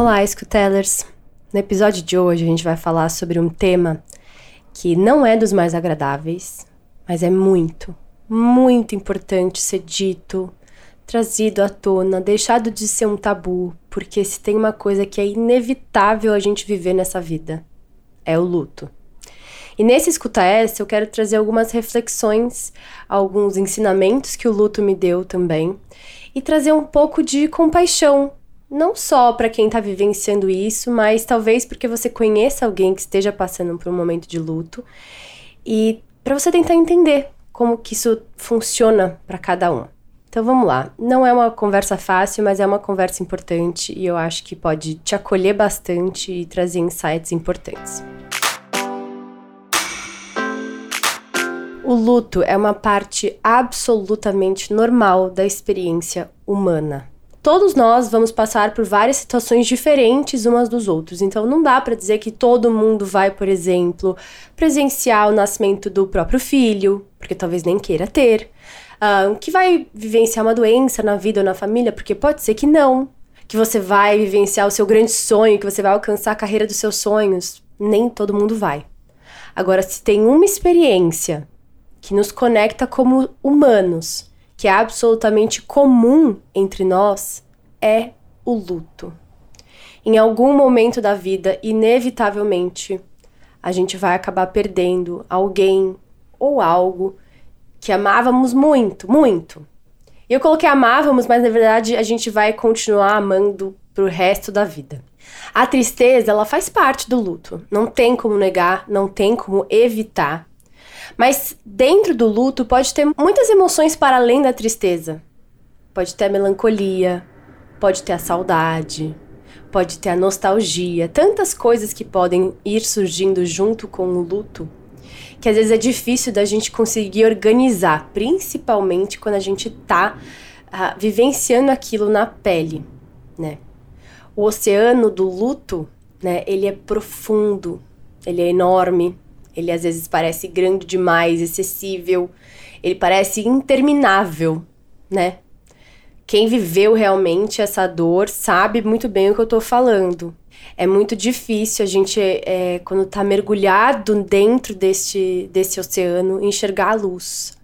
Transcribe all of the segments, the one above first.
Olá, escutellers! No episódio de hoje a gente vai falar sobre um tema que não é dos mais agradáveis, mas é muito, muito importante ser dito, trazido à tona, deixado de ser um tabu, porque se tem uma coisa que é inevitável a gente viver nessa vida, é o luto. E nesse Escuta Essa eu quero trazer algumas reflexões, alguns ensinamentos que o luto me deu também, e trazer um pouco de compaixão não só para quem está vivenciando isso, mas talvez porque você conheça alguém que esteja passando por um momento de luto e para você tentar entender como que isso funciona para cada um. Então vamos lá. Não é uma conversa fácil, mas é uma conversa importante e eu acho que pode te acolher bastante e trazer insights importantes. O luto é uma parte absolutamente normal da experiência humana todos nós vamos passar por várias situações diferentes umas dos outros. Então não dá para dizer que todo mundo vai, por exemplo, presenciar o nascimento do próprio filho, porque talvez nem queira ter. Uh, que vai vivenciar uma doença na vida ou na família, porque pode ser que não. Que você vai vivenciar o seu grande sonho, que você vai alcançar a carreira dos seus sonhos. Nem todo mundo vai. Agora, se tem uma experiência que nos conecta como humanos, que é absolutamente comum entre nós é o luto. Em algum momento da vida, inevitavelmente, a gente vai acabar perdendo alguém ou algo que amávamos muito, muito. E eu coloquei amávamos, mas na verdade a gente vai continuar amando pro resto da vida. A tristeza, ela faz parte do luto. Não tem como negar, não tem como evitar. Mas dentro do luto pode ter muitas emoções para além da tristeza. Pode ter a melancolia, pode ter a saudade, pode ter a nostalgia, tantas coisas que podem ir surgindo junto com o luto, que às vezes é difícil da gente conseguir organizar, principalmente quando a gente tá uh, vivenciando aquilo na pele, né? O oceano do luto, né, ele é profundo, ele é enorme, ele às vezes parece grande demais, excessível, ele parece interminável, né? Quem viveu realmente essa dor sabe muito bem o que eu tô falando. É muito difícil a gente, é, quando tá mergulhado dentro deste, desse oceano, enxergar a luz.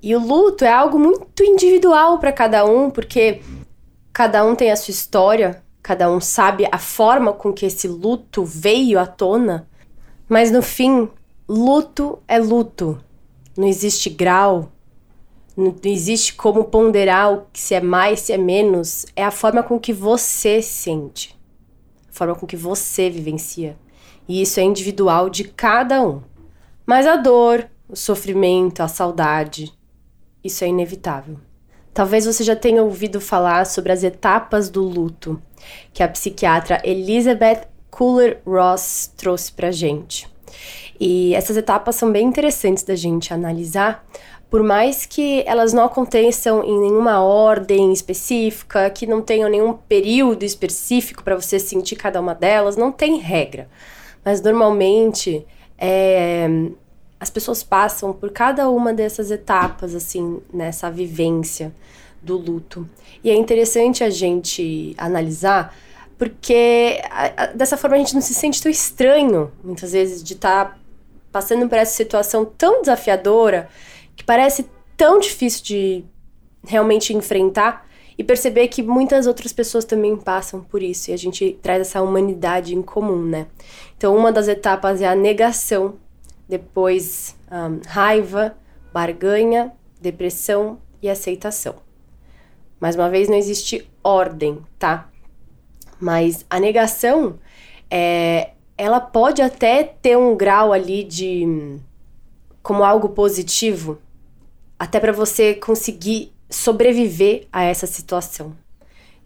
E o luto é algo muito individual para cada um, porque cada um tem a sua história, cada um sabe a forma com que esse luto veio à tona, mas no fim, Luto é luto. Não existe grau, não existe como ponderar o que se é mais, se é menos. É a forma com que você sente, a forma com que você vivencia. E isso é individual de cada um. Mas a dor, o sofrimento, a saudade, isso é inevitável. Talvez você já tenha ouvido falar sobre as etapas do luto que a psiquiatra Elizabeth Kubler-Ross trouxe pra gente. E essas etapas são bem interessantes da gente analisar, por mais que elas não aconteçam em nenhuma ordem específica, que não tenham nenhum período específico para você sentir cada uma delas, não tem regra. Mas normalmente é, as pessoas passam por cada uma dessas etapas, assim, nessa vivência do luto. E é interessante a gente analisar, porque a, a, dessa forma a gente não se sente tão estranho, muitas vezes, de estar tá passando por essa situação tão desafiadora, que parece tão difícil de realmente enfrentar, e perceber que muitas outras pessoas também passam por isso, e a gente traz essa humanidade em comum, né? Então, uma das etapas é a negação, depois um, raiva, barganha, depressão e aceitação. Mais uma vez, não existe ordem, tá? Mas a negação é, ela pode até ter um grau ali de como algo positivo, até para você conseguir sobreviver a essa situação.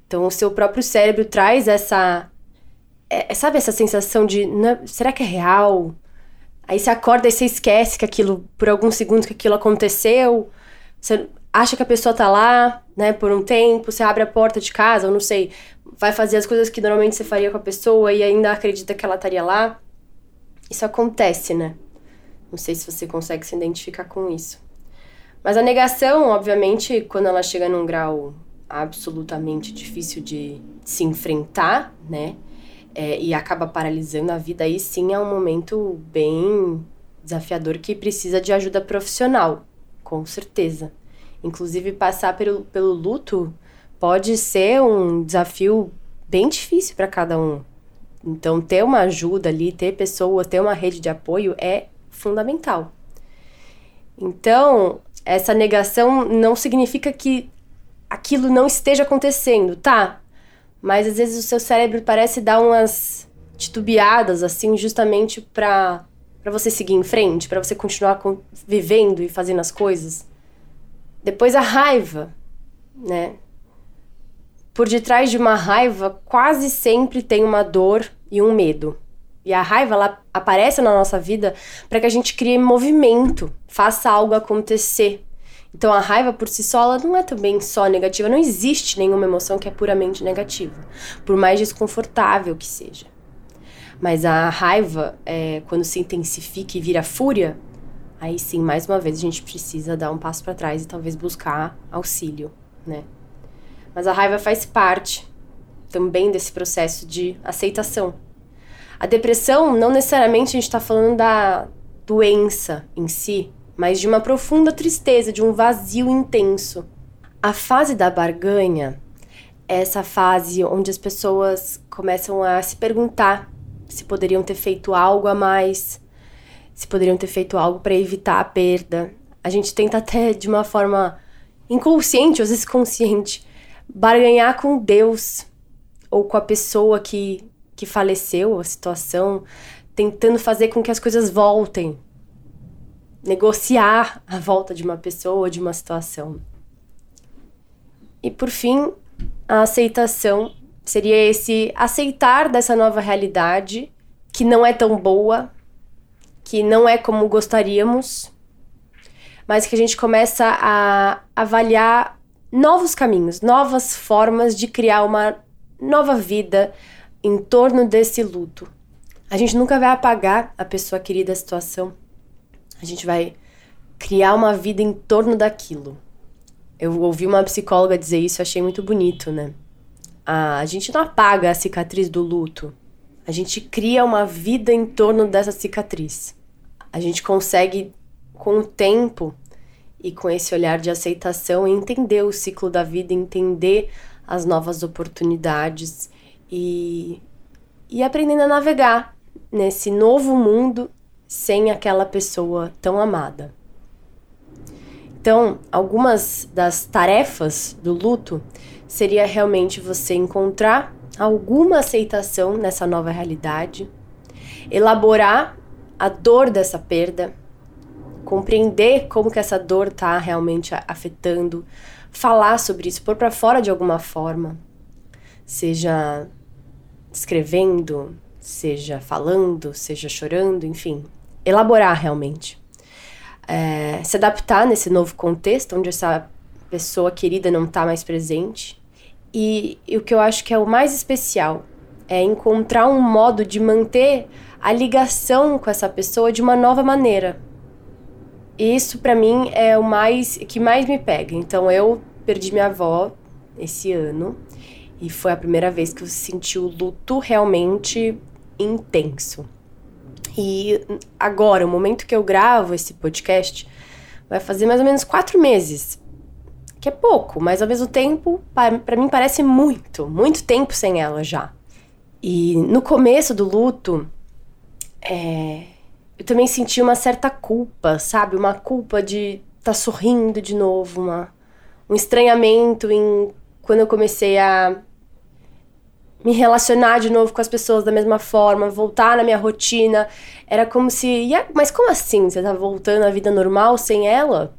Então, o seu próprio cérebro traz essa, é, sabe, essa sensação de será que é real? Aí você acorda e você esquece que aquilo, por alguns segundos que aquilo aconteceu. Você acha que a pessoa tá lá, né, por um tempo, você abre a porta de casa, ou não sei, vai fazer as coisas que normalmente você faria com a pessoa e ainda acredita que ela estaria lá. Isso acontece, né? Não sei se você consegue se identificar com isso. Mas a negação, obviamente, quando ela chega num grau absolutamente difícil de se enfrentar, né? é, e acaba paralisando a vida, aí sim é um momento bem desafiador que precisa de ajuda profissional, com certeza. Inclusive, passar pelo, pelo luto pode ser um desafio bem difícil para cada um. Então, ter uma ajuda ali, ter pessoas, ter uma rede de apoio é fundamental. Então, essa negação não significa que aquilo não esteja acontecendo, tá? Mas às vezes o seu cérebro parece dar umas titubeadas assim, justamente para para você seguir em frente, para você continuar vivendo e fazendo as coisas. Depois a raiva, né? Por detrás de uma raiva, quase sempre tem uma dor e um medo. E a raiva ela aparece na nossa vida para que a gente crie movimento, faça algo acontecer. Então a raiva por si só ela não é também só negativa, não existe nenhuma emoção que é puramente negativa, por mais desconfortável que seja. Mas a raiva, é, quando se intensifica e vira fúria, aí sim, mais uma vez, a gente precisa dar um passo para trás e talvez buscar auxílio, né? Mas a raiva faz parte também desse processo de aceitação. A depressão, não necessariamente a gente está falando da doença em si, mas de uma profunda tristeza, de um vazio intenso. A fase da barganha é essa fase onde as pessoas começam a se perguntar se poderiam ter feito algo a mais, se poderiam ter feito algo para evitar a perda. A gente tenta até de uma forma inconsciente, às vezes consciente, barganhar com Deus ou com a pessoa que que faleceu, a situação, tentando fazer com que as coisas voltem. Negociar a volta de uma pessoa, de uma situação. E por fim, a aceitação seria esse aceitar dessa nova realidade que não é tão boa, que não é como gostaríamos, mas que a gente começa a avaliar novos caminhos, novas formas de criar uma nova vida, em torno desse luto. A gente nunca vai apagar a pessoa querida da situação. A gente vai criar uma vida em torno daquilo. Eu ouvi uma psicóloga dizer isso, achei muito bonito, né? A gente não apaga a cicatriz do luto. A gente cria uma vida em torno dessa cicatriz. A gente consegue, com o tempo e com esse olhar de aceitação, entender o ciclo da vida, entender as novas oportunidades e, e aprendendo a navegar nesse novo mundo sem aquela pessoa tão amada. Então, algumas das tarefas do luto seria realmente você encontrar alguma aceitação nessa nova realidade, elaborar a dor dessa perda, compreender como que essa dor está realmente afetando, falar sobre isso, pôr para fora de alguma forma, seja escrevendo, seja falando, seja chorando, enfim, elaborar realmente. É, se adaptar nesse novo contexto onde essa pessoa querida não está mais presente. E, e o que eu acho que é o mais especial é encontrar um modo de manter a ligação com essa pessoa de uma nova maneira. Isso para mim é o mais que mais me pega. Então eu perdi minha avó esse ano e foi a primeira vez que eu senti o luto realmente intenso. E agora, o momento que eu gravo esse podcast, vai fazer mais ou menos quatro meses. Que é pouco, mas ao mesmo tempo, para mim parece muito, muito tempo sem ela já. E no começo do luto, é, eu também senti uma certa culpa, sabe? Uma culpa de estar tá sorrindo de novo, uma, um estranhamento em quando eu comecei a me relacionar de novo com as pessoas da mesma forma, voltar na minha rotina. Era como se. Mas como assim? Você tá voltando à vida normal sem ela?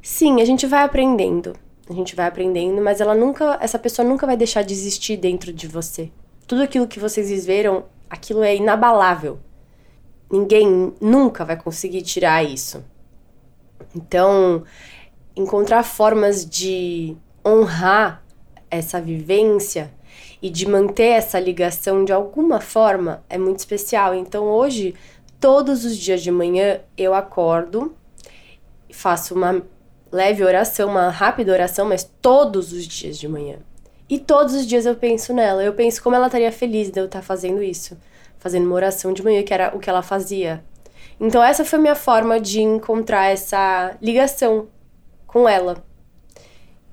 Sim, a gente vai aprendendo. A gente vai aprendendo, mas ela nunca. Essa pessoa nunca vai deixar de existir dentro de você. Tudo aquilo que vocês viveram, aquilo é inabalável. Ninguém nunca vai conseguir tirar isso. Então, encontrar formas de honrar essa vivência e de manter essa ligação de alguma forma é muito especial. Então hoje, todos os dias de manhã, eu acordo, faço uma leve oração, uma rápida oração, mas todos os dias de manhã. E todos os dias eu penso nela. Eu penso como ela estaria feliz de eu estar fazendo isso. Fazendo uma oração de manhã, que era o que ela fazia. Então, essa foi a minha forma de encontrar essa ligação com ela.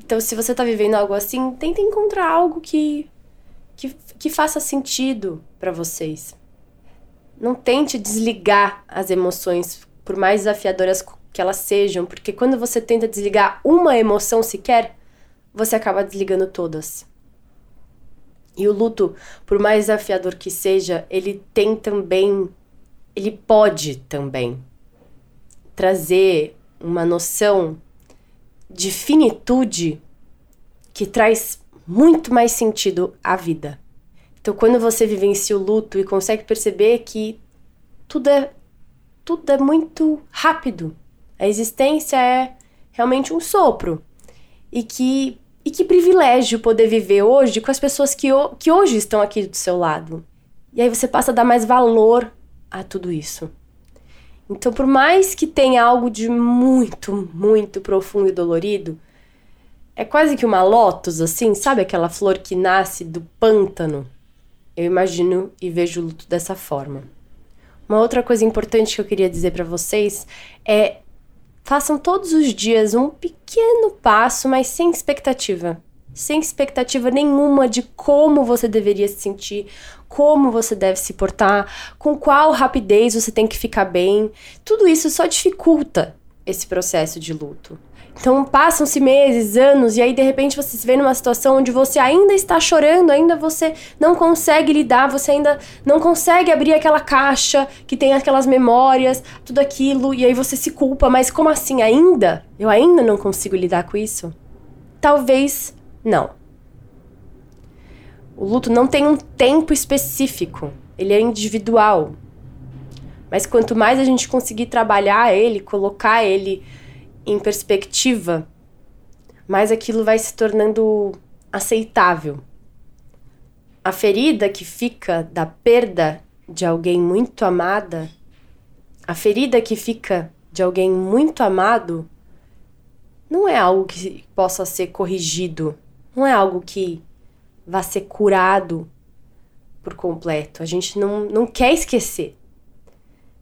Então, se você tá vivendo algo assim, tenta encontrar algo que, que, que faça sentido para vocês. Não tente desligar as emoções, por mais desafiadoras que elas sejam, porque quando você tenta desligar uma emoção sequer, você acaba desligando todas. E o luto, por mais desafiador que seja, ele tem também, ele pode também trazer uma noção de finitude que traz muito mais sentido à vida. Então, quando você vivencia o luto e consegue perceber que tudo é tudo é muito rápido, a existência é realmente um sopro e que e que privilégio poder viver hoje com as pessoas que, que hoje estão aqui do seu lado. E aí você passa a dar mais valor a tudo isso. Então, por mais que tenha algo de muito, muito profundo e dolorido, é quase que uma lótus, assim, sabe aquela flor que nasce do pântano? Eu imagino e vejo o luto dessa forma. Uma outra coisa importante que eu queria dizer para vocês é façam todos os dias um pequeno passo, mas sem expectativa. Sem expectativa nenhuma de como você deveria se sentir, como você deve se portar, com qual rapidez você tem que ficar bem. Tudo isso só dificulta esse processo de luto. Então passam-se meses, anos, e aí de repente você se vê numa situação onde você ainda está chorando, ainda você não consegue lidar, você ainda não consegue abrir aquela caixa que tem aquelas memórias, tudo aquilo, e aí você se culpa, mas como assim ainda? Eu ainda não consigo lidar com isso? Talvez não. O luto não tem um tempo específico, ele é individual. Mas quanto mais a gente conseguir trabalhar ele, colocar ele em perspectiva, mais aquilo vai se tornando aceitável. A ferida que fica da perda de alguém muito amada, a ferida que fica de alguém muito amado, não é algo que possa ser corrigido, não é algo que vá ser curado por completo. A gente não, não quer esquecer.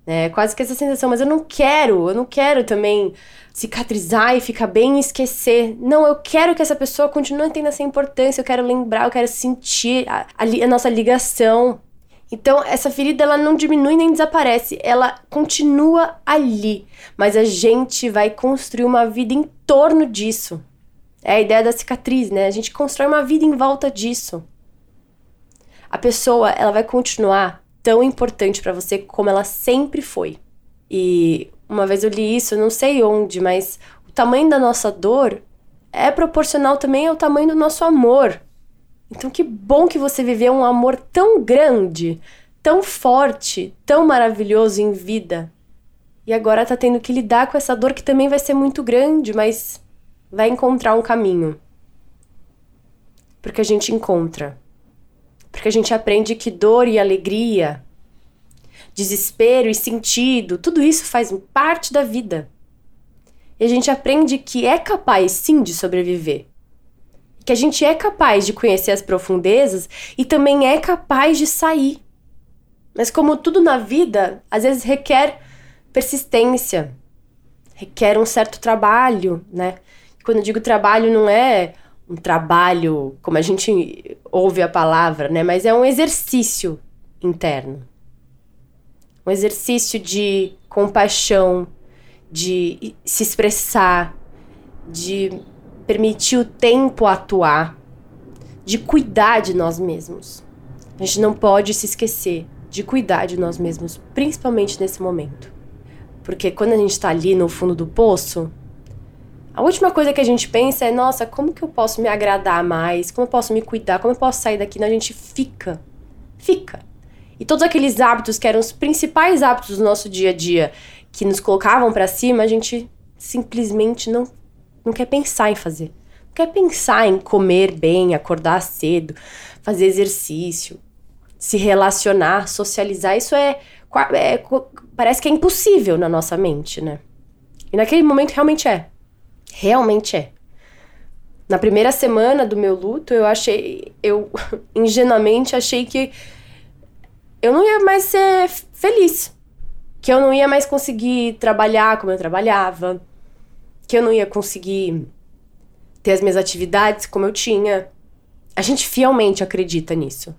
Né? Quase que essa sensação, mas eu não quero, eu não quero também cicatrizar e ficar bem e esquecer. Não, eu quero que essa pessoa continue tendo essa importância, eu quero lembrar, eu quero sentir a, a, a nossa ligação. Então, essa ferida ela não diminui nem desaparece, ela continua ali, mas a gente vai construir uma vida em torno disso. É a ideia da cicatriz, né? A gente constrói uma vida em volta disso. A pessoa, ela vai continuar tão importante para você como ela sempre foi. E uma vez eu li isso, não sei onde, mas o tamanho da nossa dor é proporcional também ao tamanho do nosso amor. Então que bom que você viveu um amor tão grande, tão forte, tão maravilhoso em vida. E agora tá tendo que lidar com essa dor que também vai ser muito grande, mas vai encontrar um caminho. Porque a gente encontra. Porque a gente aprende que dor e alegria, desespero e sentido, tudo isso faz parte da vida. E a gente aprende que é capaz sim de sobreviver. Que a gente é capaz de conhecer as profundezas e também é capaz de sair. Mas como tudo na vida, às vezes requer persistência, requer um certo trabalho, né? Quando eu digo trabalho, não é um trabalho, como a gente ouve a palavra, né? Mas é um exercício interno. Um exercício de compaixão, de se expressar, de permitir o tempo atuar, de cuidar de nós mesmos. A gente não pode se esquecer de cuidar de nós mesmos, principalmente nesse momento. Porque quando a gente está ali no fundo do poço, a última coisa que a gente pensa é: nossa, como que eu posso me agradar mais? Como eu posso me cuidar? Como eu posso sair daqui? Não, a gente fica. Fica. E todos aqueles hábitos que eram os principais hábitos do nosso dia a dia, que nos colocavam para cima, a gente simplesmente não, não quer pensar em fazer. Não quer pensar em comer bem, acordar cedo, fazer exercício, se relacionar, socializar. Isso é, é parece que é impossível na nossa mente, né? E naquele momento realmente é. Realmente é. Na primeira semana do meu luto, eu achei, eu ingenuamente achei que eu não ia mais ser feliz. Que eu não ia mais conseguir trabalhar como eu trabalhava. Que eu não ia conseguir ter as minhas atividades como eu tinha. A gente fielmente acredita nisso.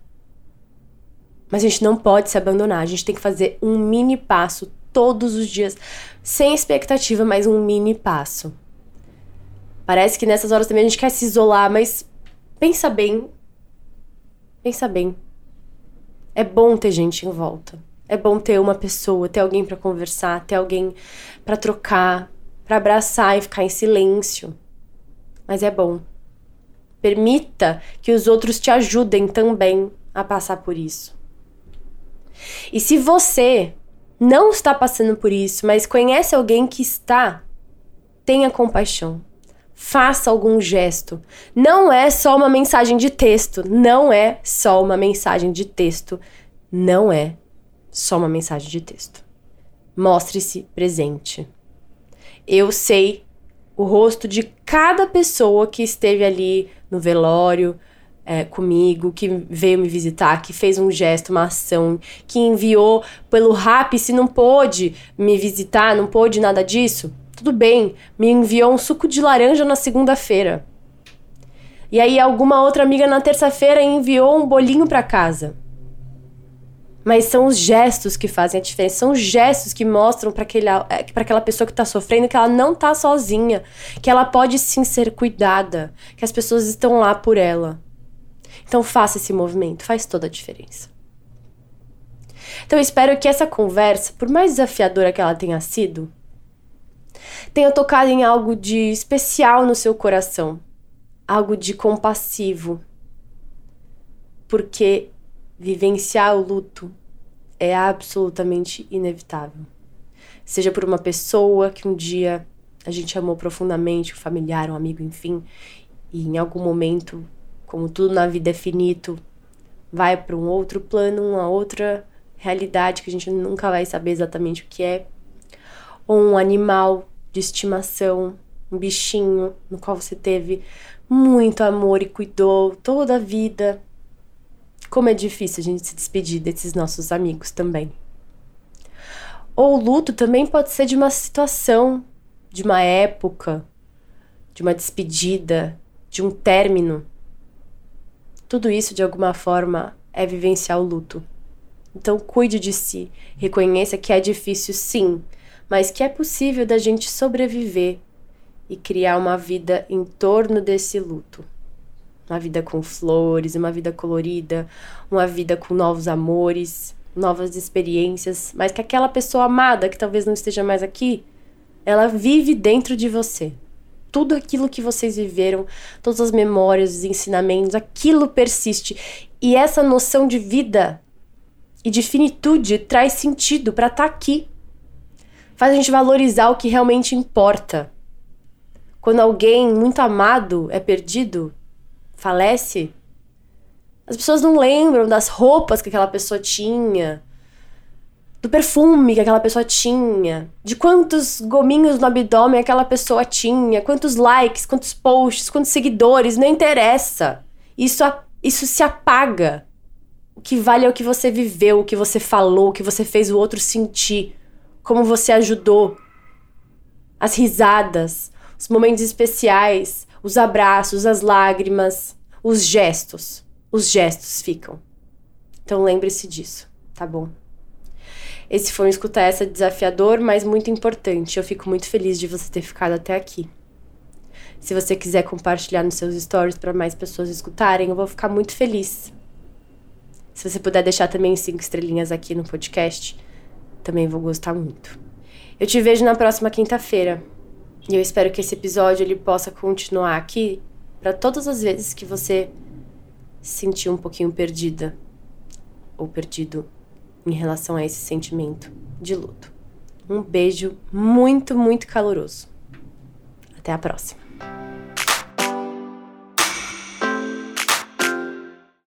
Mas a gente não pode se abandonar. A gente tem que fazer um mini passo todos os dias, sem expectativa, mas um mini passo. Parece que nessas horas também a gente quer se isolar, mas pensa bem. Pensa bem. É bom ter gente em volta. É bom ter uma pessoa, ter alguém para conversar, ter alguém para trocar, para abraçar e ficar em silêncio. Mas é bom. Permita que os outros te ajudem também a passar por isso. E se você não está passando por isso, mas conhece alguém que está, tenha compaixão faça algum gesto. Não é só uma mensagem de texto, não é só uma mensagem de texto, não é só uma mensagem de texto. Mostre-se presente. Eu sei o rosto de cada pessoa que esteve ali no velório, é, comigo, que veio me visitar, que fez um gesto, uma ação, que enviou pelo rap, se não pôde me visitar, não pôde nada disso, tudo bem, me enviou um suco de laranja na segunda-feira. E aí alguma outra amiga na terça-feira enviou um bolinho para casa. Mas são os gestos que fazem a diferença, são os gestos que mostram para é, aquela pessoa que está sofrendo que ela não está sozinha, que ela pode sim ser cuidada, que as pessoas estão lá por ela. Então faça esse movimento, faz toda a diferença. Então eu espero que essa conversa, por mais desafiadora que ela tenha sido, tenha tocado em algo de especial no seu coração, algo de compassivo. Porque vivenciar o luto é absolutamente inevitável. Seja por uma pessoa que um dia a gente amou profundamente, um familiar, um amigo, enfim, e em algum momento, como tudo na vida é finito, vai para um outro plano, uma outra realidade que a gente nunca vai saber exatamente o que é. Ou um animal de estimação, um bichinho no qual você teve muito amor e cuidou toda a vida. Como é difícil a gente se despedir desses nossos amigos também. Ou o luto também pode ser de uma situação, de uma época, de uma despedida, de um término. Tudo isso, de alguma forma, é vivenciar o luto. Então, cuide de si, reconheça que é difícil, sim, mas que é possível da gente sobreviver e criar uma vida em torno desse luto. Uma vida com flores, uma vida colorida, uma vida com novos amores, novas experiências, mas que aquela pessoa amada que talvez não esteja mais aqui, ela vive dentro de você. Tudo aquilo que vocês viveram, todas as memórias, os ensinamentos, aquilo persiste. E essa noção de vida e de finitude traz sentido para estar tá aqui faz a gente valorizar o que realmente importa. Quando alguém muito amado é perdido, falece, as pessoas não lembram das roupas que aquela pessoa tinha, do perfume que aquela pessoa tinha, de quantos gominhos no abdômen aquela pessoa tinha, quantos likes, quantos posts, quantos seguidores, não interessa. Isso, isso se apaga. O que vale é o que você viveu, o que você falou, o que você fez o outro sentir como você ajudou, as risadas, os momentos especiais, os abraços, as lágrimas, os gestos. Os gestos ficam. Então lembre-se disso, tá bom? Esse foi um escutar essa desafiador, mas muito importante. Eu fico muito feliz de você ter ficado até aqui. Se você quiser compartilhar nos seus stories para mais pessoas escutarem, eu vou ficar muito feliz. Se você puder deixar também cinco estrelinhas aqui no podcast, também vou gostar muito. Eu te vejo na próxima quinta-feira. E eu espero que esse episódio ele possa continuar aqui para todas as vezes que você se sentir um pouquinho perdida ou perdido em relação a esse sentimento de luto. Um beijo muito, muito caloroso. Até a próxima.